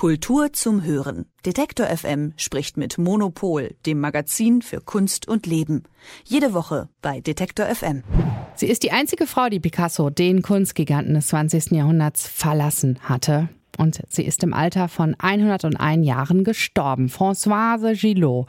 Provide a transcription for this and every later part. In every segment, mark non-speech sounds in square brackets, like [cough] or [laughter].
Kultur zum Hören. Detektor FM spricht mit Monopol, dem Magazin für Kunst und Leben. Jede Woche bei Detektor FM. Sie ist die einzige Frau, die Picasso, den Kunstgiganten des 20. Jahrhunderts, verlassen hatte. Und sie ist im Alter von 101 Jahren gestorben. Françoise Gillot.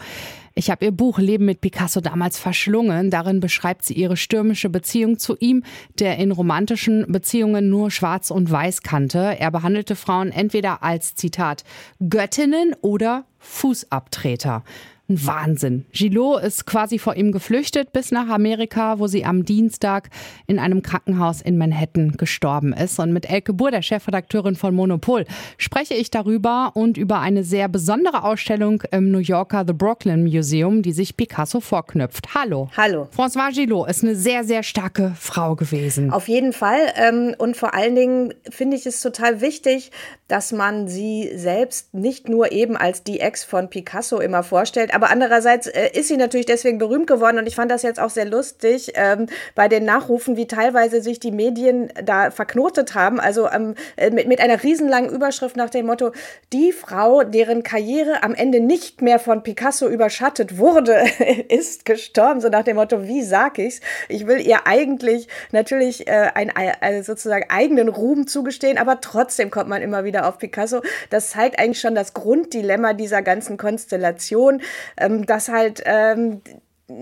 Ich habe ihr Buch Leben mit Picasso damals verschlungen. Darin beschreibt sie ihre stürmische Beziehung zu ihm, der in romantischen Beziehungen nur schwarz und weiß kannte. Er behandelte Frauen entweder als Zitat Göttinnen oder Fußabtreter. Ein Wahnsinn. Gillot ist quasi vor ihm geflüchtet bis nach Amerika, wo sie am Dienstag in einem Krankenhaus in Manhattan gestorben ist. Und mit Elke Buhr, der Chefredakteurin von Monopol, spreche ich darüber und über eine sehr besondere Ausstellung im New Yorker The Brooklyn Museum, die sich Picasso vorknüpft. Hallo. Hallo. François Gillot ist eine sehr, sehr starke Frau gewesen. Auf jeden Fall. Ähm, und vor allen Dingen finde ich es total wichtig, dass man sie selbst nicht nur eben als die Ex von Picasso immer vorstellt, aber andererseits äh, ist sie natürlich deswegen berühmt geworden und ich fand das jetzt auch sehr lustig ähm, bei den Nachrufen, wie teilweise sich die Medien da verknotet haben. Also ähm, äh, mit, mit einer riesenlangen Überschrift nach dem Motto, die Frau, deren Karriere am Ende nicht mehr von Picasso überschattet wurde, [laughs] ist gestorben. So nach dem Motto, wie sag ich's? Ich will ihr eigentlich natürlich äh, einen äh, sozusagen eigenen Ruhm zugestehen, aber trotzdem kommt man immer wieder auf Picasso. Das zeigt eigentlich schon das Grunddilemma dieser ganzen Konstellation ähm, dass halt ähm,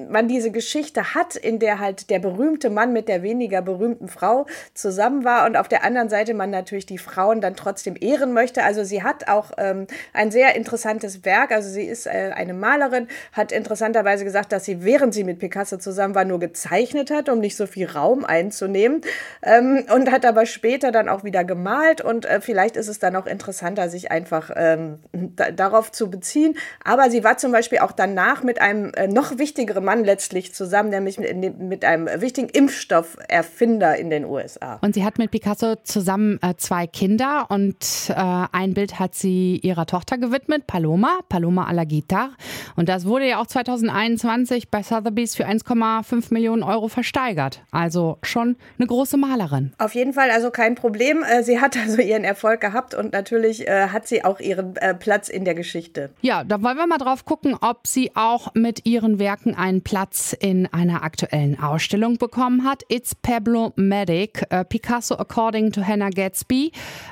man diese Geschichte hat, in der halt der berühmte Mann mit der weniger berühmten Frau zusammen war und auf der anderen Seite man natürlich die Frauen dann trotzdem ehren möchte. Also sie hat auch ähm, ein sehr interessantes Werk. Also sie ist äh, eine Malerin, hat interessanterweise gesagt, dass sie, während sie mit Picasso zusammen war, nur gezeichnet hat, um nicht so viel Raum einzunehmen ähm, und hat aber später dann auch wieder gemalt und äh, vielleicht ist es dann auch interessanter, sich einfach ähm, darauf zu beziehen. Aber sie war zum Beispiel auch danach mit einem äh, noch wichtigeren ihre Mann letztlich zusammen, nämlich mit, mit einem wichtigen Impfstofferfinder in den USA. Und sie hat mit Picasso zusammen äh, zwei Kinder und äh, ein Bild hat sie ihrer Tochter gewidmet, Paloma, Paloma a la Guitar. Und das wurde ja auch 2021 bei Sotheby's für 1,5 Millionen Euro versteigert. Also schon eine große Malerin. Auf jeden Fall, also kein Problem. Äh, sie hat also ihren Erfolg gehabt und natürlich äh, hat sie auch ihren äh, Platz in der Geschichte. Ja, da wollen wir mal drauf gucken, ob sie auch mit ihren Werken ein einen Platz in einer aktuellen Ausstellung bekommen hat. It's Pablo Medic, uh, Picasso According to Hannah Gatsby.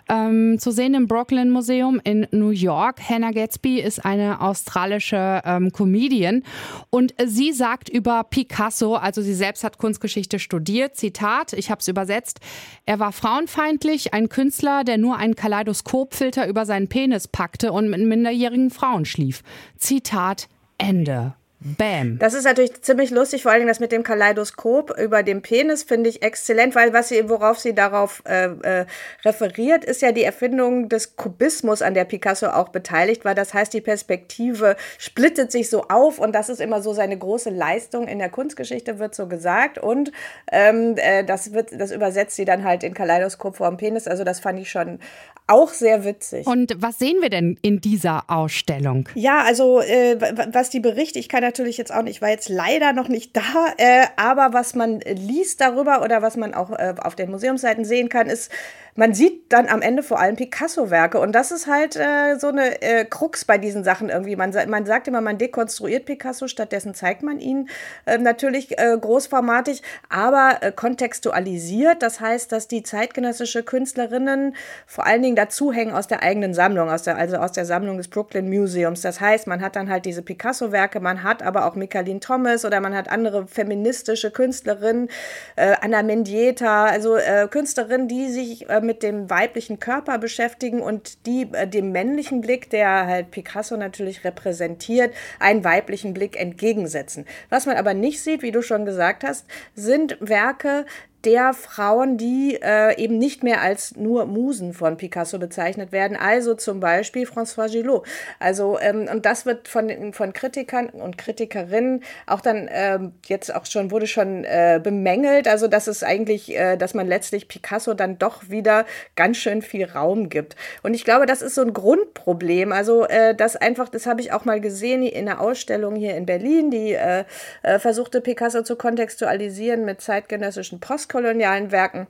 Ähm, zu sehen im Brooklyn Museum in New York. Hannah Gatsby ist eine australische ähm, Comedian und sie sagt über Picasso, also sie selbst hat Kunstgeschichte studiert, Zitat, ich habe es übersetzt, er war frauenfeindlich, ein Künstler, der nur einen Kaleidoskopfilter über seinen Penis packte und mit minderjährigen Frauen schlief. Zitat Ende. Bam. Das ist natürlich ziemlich lustig, vor allem das mit dem Kaleidoskop über dem Penis finde ich exzellent, weil was sie, worauf sie darauf äh, äh, referiert, ist ja die Erfindung des Kubismus, an der Picasso auch beteiligt war. Das heißt, die Perspektive splittet sich so auf und das ist immer so seine große Leistung in der Kunstgeschichte, wird so gesagt. Und ähm, äh, das wird, das übersetzt sie dann halt in Kaleidoskop vor dem Penis. Also das fand ich schon auch sehr witzig. Und was sehen wir denn in dieser Ausstellung? Ja, also äh, was die berichtet, ich kann natürlich jetzt auch nicht, ich war jetzt leider noch nicht da, äh, aber was man liest darüber oder was man auch äh, auf den Museumsseiten sehen kann, ist, man sieht dann am Ende vor allem Picasso-Werke und das ist halt äh, so eine äh, Krux bei diesen Sachen irgendwie. Man, man sagt immer, man dekonstruiert Picasso, stattdessen zeigt man ihn äh, natürlich äh, großformatig, aber äh, kontextualisiert. Das heißt, dass die zeitgenössische Künstlerinnen vor allen Dingen dazu hängen aus der eigenen Sammlung, aus der, also aus der Sammlung des Brooklyn Museums. Das heißt, man hat dann halt diese Picasso-Werke, man hat aber auch Michaeline Thomas oder man hat andere feministische Künstlerinnen, äh, Anna Mendieta, also äh, Künstlerinnen, die sich äh, mit dem weiblichen Körper beschäftigen und die äh, dem männlichen Blick, der halt Picasso natürlich repräsentiert, einen weiblichen Blick entgegensetzen. Was man aber nicht sieht, wie du schon gesagt hast, sind Werke, der Frauen, die äh, eben nicht mehr als nur Musen von Picasso bezeichnet werden, also zum Beispiel François Gillot. Also, ähm, und das wird von, von Kritikern und Kritikerinnen auch dann ähm, jetzt auch schon, wurde schon äh, bemängelt, also dass es eigentlich, äh, dass man letztlich Picasso dann doch wieder ganz schön viel Raum gibt. Und ich glaube, das ist so ein Grundproblem. Also, äh, das einfach, das habe ich auch mal gesehen in der Ausstellung hier in Berlin, die äh, äh, versuchte Picasso zu kontextualisieren mit zeitgenössischen Post postkolonialen Werken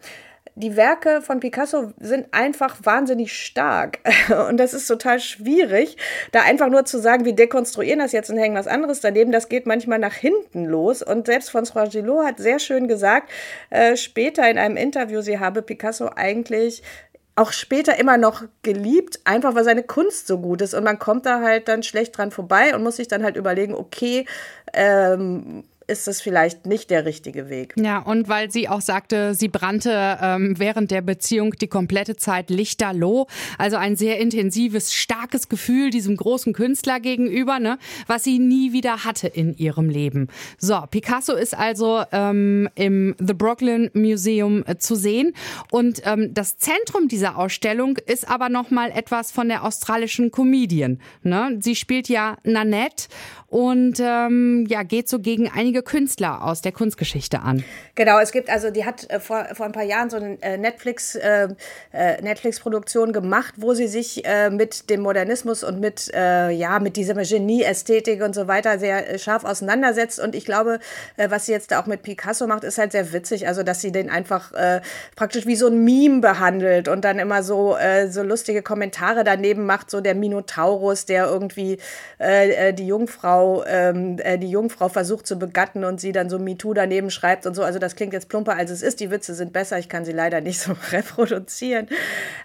die Werke von Picasso sind einfach wahnsinnig stark. [laughs] Und das ist total schwierig, da einfach nur zu sagen, wir dekonstruieren das jetzt und hängen was anderes daneben. Das geht manchmal nach hinten los. Und selbst François Gillot hat sehr schön gesagt, äh, später in einem Interview, sie habe Picasso eigentlich auch später immer noch geliebt, einfach weil seine Kunst so gut ist. Und man kommt da halt dann schlecht dran vorbei und muss sich dann halt überlegen, okay, ähm, ist das vielleicht nicht der richtige Weg. Ja, und weil sie auch sagte, sie brannte ähm, während der Beziehung die komplette Zeit lichterloh. Also ein sehr intensives, starkes Gefühl diesem großen Künstler gegenüber, ne, was sie nie wieder hatte in ihrem Leben. So, Picasso ist also ähm, im The Brooklyn Museum äh, zu sehen. Und ähm, das Zentrum dieser Ausstellung ist aber nochmal etwas von der australischen Comedian. Ne? Sie spielt ja Nanette und ähm, ja, geht so gegen einige Künstler aus der Kunstgeschichte an. Genau, es gibt also, die hat äh, vor, vor ein paar Jahren so eine äh, Netflix, äh, äh, Netflix-Produktion gemacht, wo sie sich mit dem Modernismus und mit, ja, mit dieser Genie-Ästhetik und so weiter sehr scharf auseinandersetzt. Und ich glaube, was sie jetzt auch mit Picasso macht, ist halt sehr witzig. Also, dass sie den einfach praktisch wie so ein Meme behandelt und dann immer so, so lustige Kommentare daneben macht, so der Minotaurus, der irgendwie die Jungfrau Jungfrau, ähm, äh, die Jungfrau versucht zu begatten und sie dann so MeToo daneben schreibt und so. Also das klingt jetzt plumper, als es ist. Die Witze sind besser. Ich kann sie leider nicht so [laughs] reproduzieren.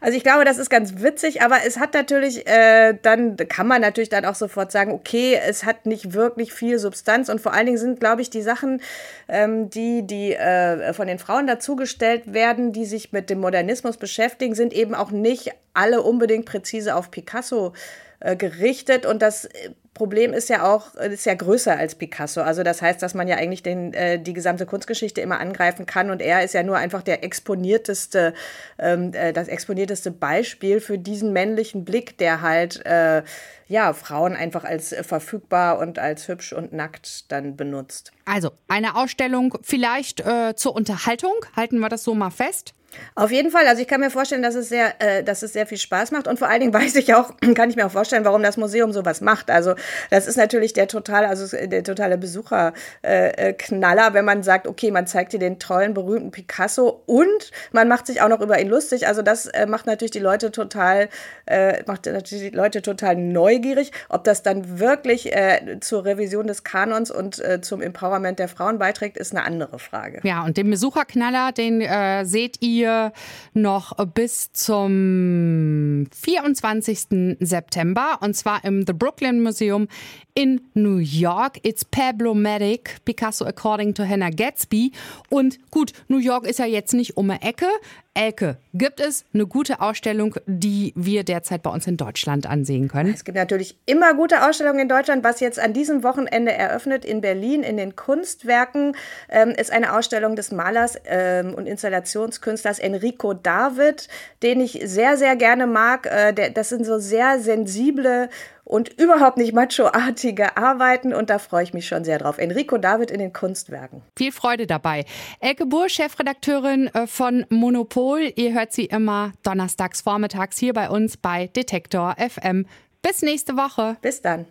Also ich glaube, das ist ganz witzig, aber es hat natürlich, äh, dann kann man natürlich dann auch sofort sagen, okay, es hat nicht wirklich viel Substanz und vor allen Dingen sind, glaube ich, die Sachen, ähm, die, die äh, von den Frauen dazugestellt werden, die sich mit dem Modernismus beschäftigen, sind eben auch nicht alle unbedingt präzise auf Picasso äh, gerichtet und das äh, Problem ist ja auch, ist ja größer als Picasso. Also das heißt, dass man ja eigentlich den, äh, die gesamte Kunstgeschichte immer angreifen kann und er ist ja nur einfach der exponierteste, ähm, äh, das exponierteste Beispiel für diesen männlichen Blick, der halt äh, ja Frauen einfach als verfügbar und als hübsch und nackt dann benutzt. Also eine Ausstellung vielleicht äh, zur Unterhaltung, halten wir das so mal fest. Auf jeden Fall. Also ich kann mir vorstellen, dass es sehr, äh, dass es sehr viel Spaß macht und vor allen Dingen [laughs] weiß ich auch, [clears throat] kann ich mir auch vorstellen, warum das Museum sowas macht. Also das ist natürlich der total, also der totale Besucherknaller, äh, äh wenn man sagt, okay, man zeigt dir den tollen berühmten Picasso und man macht sich auch noch über ihn lustig. Also das äh, macht natürlich die Leute total, äh, macht natürlich die Leute total neugierig, ob das dann wirklich äh, zur Revision des Kanons und zum Empowerment der Frauen beiträgt, ist eine andere Frage. Ja, und den Besucherknaller, den seht ihr wir noch bis zum 24. September und zwar im The Brooklyn Museum in New York. It's Pablo-matic, Picasso according to Hannah Gatsby. Und gut, New York ist ja jetzt nicht um eine Ecke. Elke, gibt es eine gute Ausstellung, die wir derzeit bei uns in Deutschland ansehen können? Es gibt natürlich immer gute Ausstellungen in Deutschland. Was jetzt an diesem Wochenende eröffnet in Berlin in den Kunstwerken, ähm, ist eine Ausstellung des Malers ähm, und Installationskünstlers Enrico David, den ich sehr, sehr gerne mag. Äh, der, das sind so sehr sensible und überhaupt nicht machoartige Arbeiten und da freue ich mich schon sehr drauf. Enrico David in den Kunstwerken. Viel Freude dabei. Elke Buhr, Chefredakteurin äh, von Monopol. Ihr hört sie immer donnerstags vormittags hier bei uns bei Detektor FM. Bis nächste Woche. Bis dann.